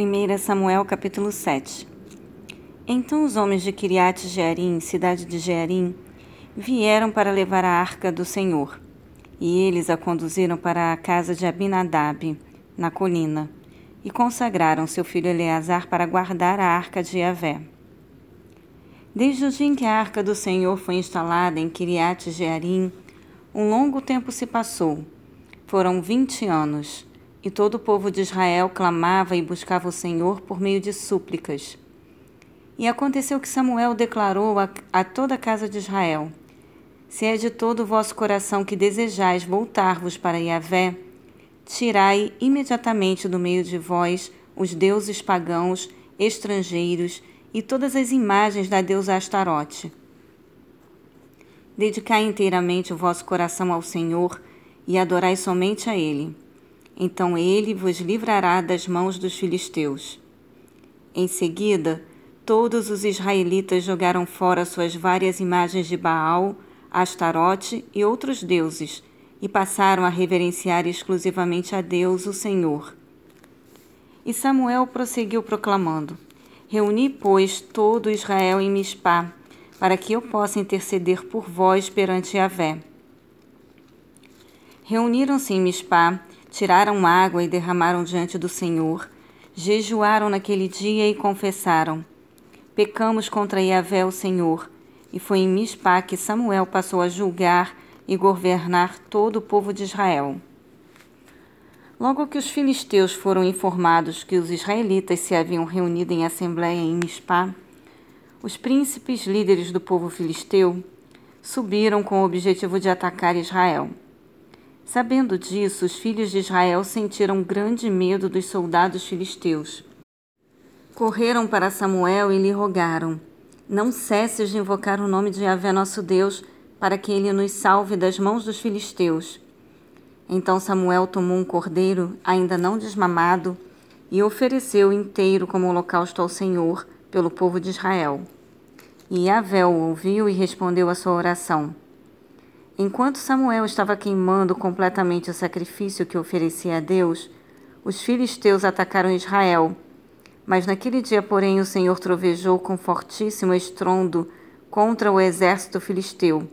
1 Samuel capítulo 7 Então os homens de Kiriat Jearim, cidade de Jearim, vieram para levar a arca do Senhor, e eles a conduziram para a casa de Abinadab, na colina, e consagraram seu filho Eleazar para guardar a arca de Yahvé. Desde o dia em que a arca do Senhor foi instalada em Kiriat Jearim, um longo tempo se passou. Foram vinte anos e todo o povo de Israel clamava e buscava o Senhor por meio de súplicas. E aconteceu que Samuel declarou a, a toda a casa de Israel: Se é de todo o vosso coração que desejais voltar-vos para Yahvé, tirai imediatamente do meio de vós os deuses pagãos, estrangeiros e todas as imagens da deusa Astarote. Dedicai inteiramente o vosso coração ao Senhor e adorai somente a Ele então ele vos livrará das mãos dos filisteus. Em seguida, todos os israelitas jogaram fora suas várias imagens de Baal, Astarote e outros deuses, e passaram a reverenciar exclusivamente a Deus, o Senhor. E Samuel prosseguiu proclamando: Reuni, pois, todo Israel em Mispá, para que eu possa interceder por vós perante Yahvé. Reuniram-se em Mispá tiraram água e derramaram diante do Senhor, jejuaram naquele dia e confessaram: Pecamos contra Yahvé, o Senhor. E foi em Mispá que Samuel passou a julgar e governar todo o povo de Israel. Logo que os filisteus foram informados que os israelitas se haviam reunido em assembleia em Mispá, os príncipes líderes do povo filisteu subiram com o objetivo de atacar Israel. Sabendo disso, os filhos de Israel sentiram grande medo dos soldados filisteus. Correram para Samuel e lhe rogaram: Não cesses de invocar o nome de Yahvé nosso Deus, para que ele nos salve das mãos dos filisteus. Então Samuel tomou um cordeiro, ainda não desmamado, e ofereceu inteiro como holocausto ao Senhor, pelo povo de Israel. E Yahvé o ouviu e respondeu à sua oração. Enquanto Samuel estava queimando completamente o sacrifício que oferecia a Deus, os filisteus atacaram Israel. Mas naquele dia, porém, o Senhor trovejou com fortíssimo estrondo contra o exército filisteu.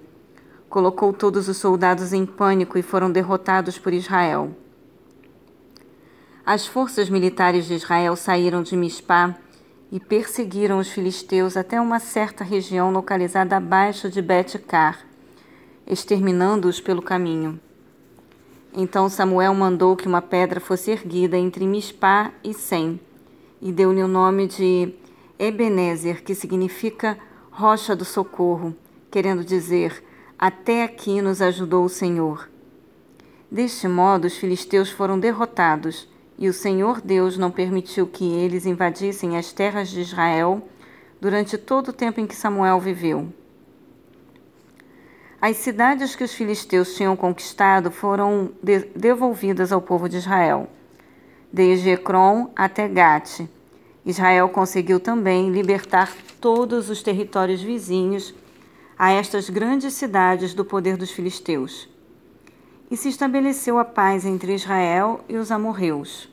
Colocou todos os soldados em pânico e foram derrotados por Israel. As forças militares de Israel saíram de Mispá e perseguiram os filisteus até uma certa região localizada abaixo de Bet-Car exterminando-os pelo caminho. Então Samuel mandou que uma pedra fosse erguida entre Mispá e Sem, e deu-lhe o nome de Ebenezer, que significa rocha do socorro, querendo dizer: Até aqui nos ajudou o Senhor. Deste modo, os filisteus foram derrotados, e o Senhor Deus não permitiu que eles invadissem as terras de Israel durante todo o tempo em que Samuel viveu. As cidades que os filisteus tinham conquistado foram de devolvidas ao povo de Israel, desde Ecrom até Gate. Israel conseguiu também libertar todos os territórios vizinhos a estas grandes cidades do poder dos filisteus. E se estabeleceu a paz entre Israel e os amorreus.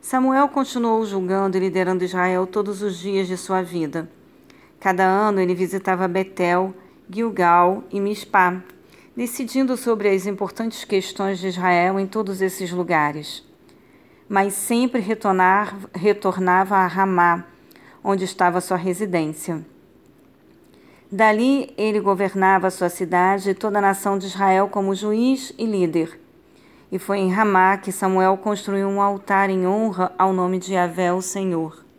Samuel continuou julgando e liderando Israel todos os dias de sua vida. Cada ano ele visitava Betel Gilgal e Mispá, decidindo sobre as importantes questões de Israel em todos esses lugares. Mas sempre retornar, retornava a Ramá, onde estava sua residência. Dali ele governava sua cidade e toda a nação de Israel como juiz e líder. E foi em Ramá que Samuel construiu um altar em honra ao nome de Yahvé, o Senhor.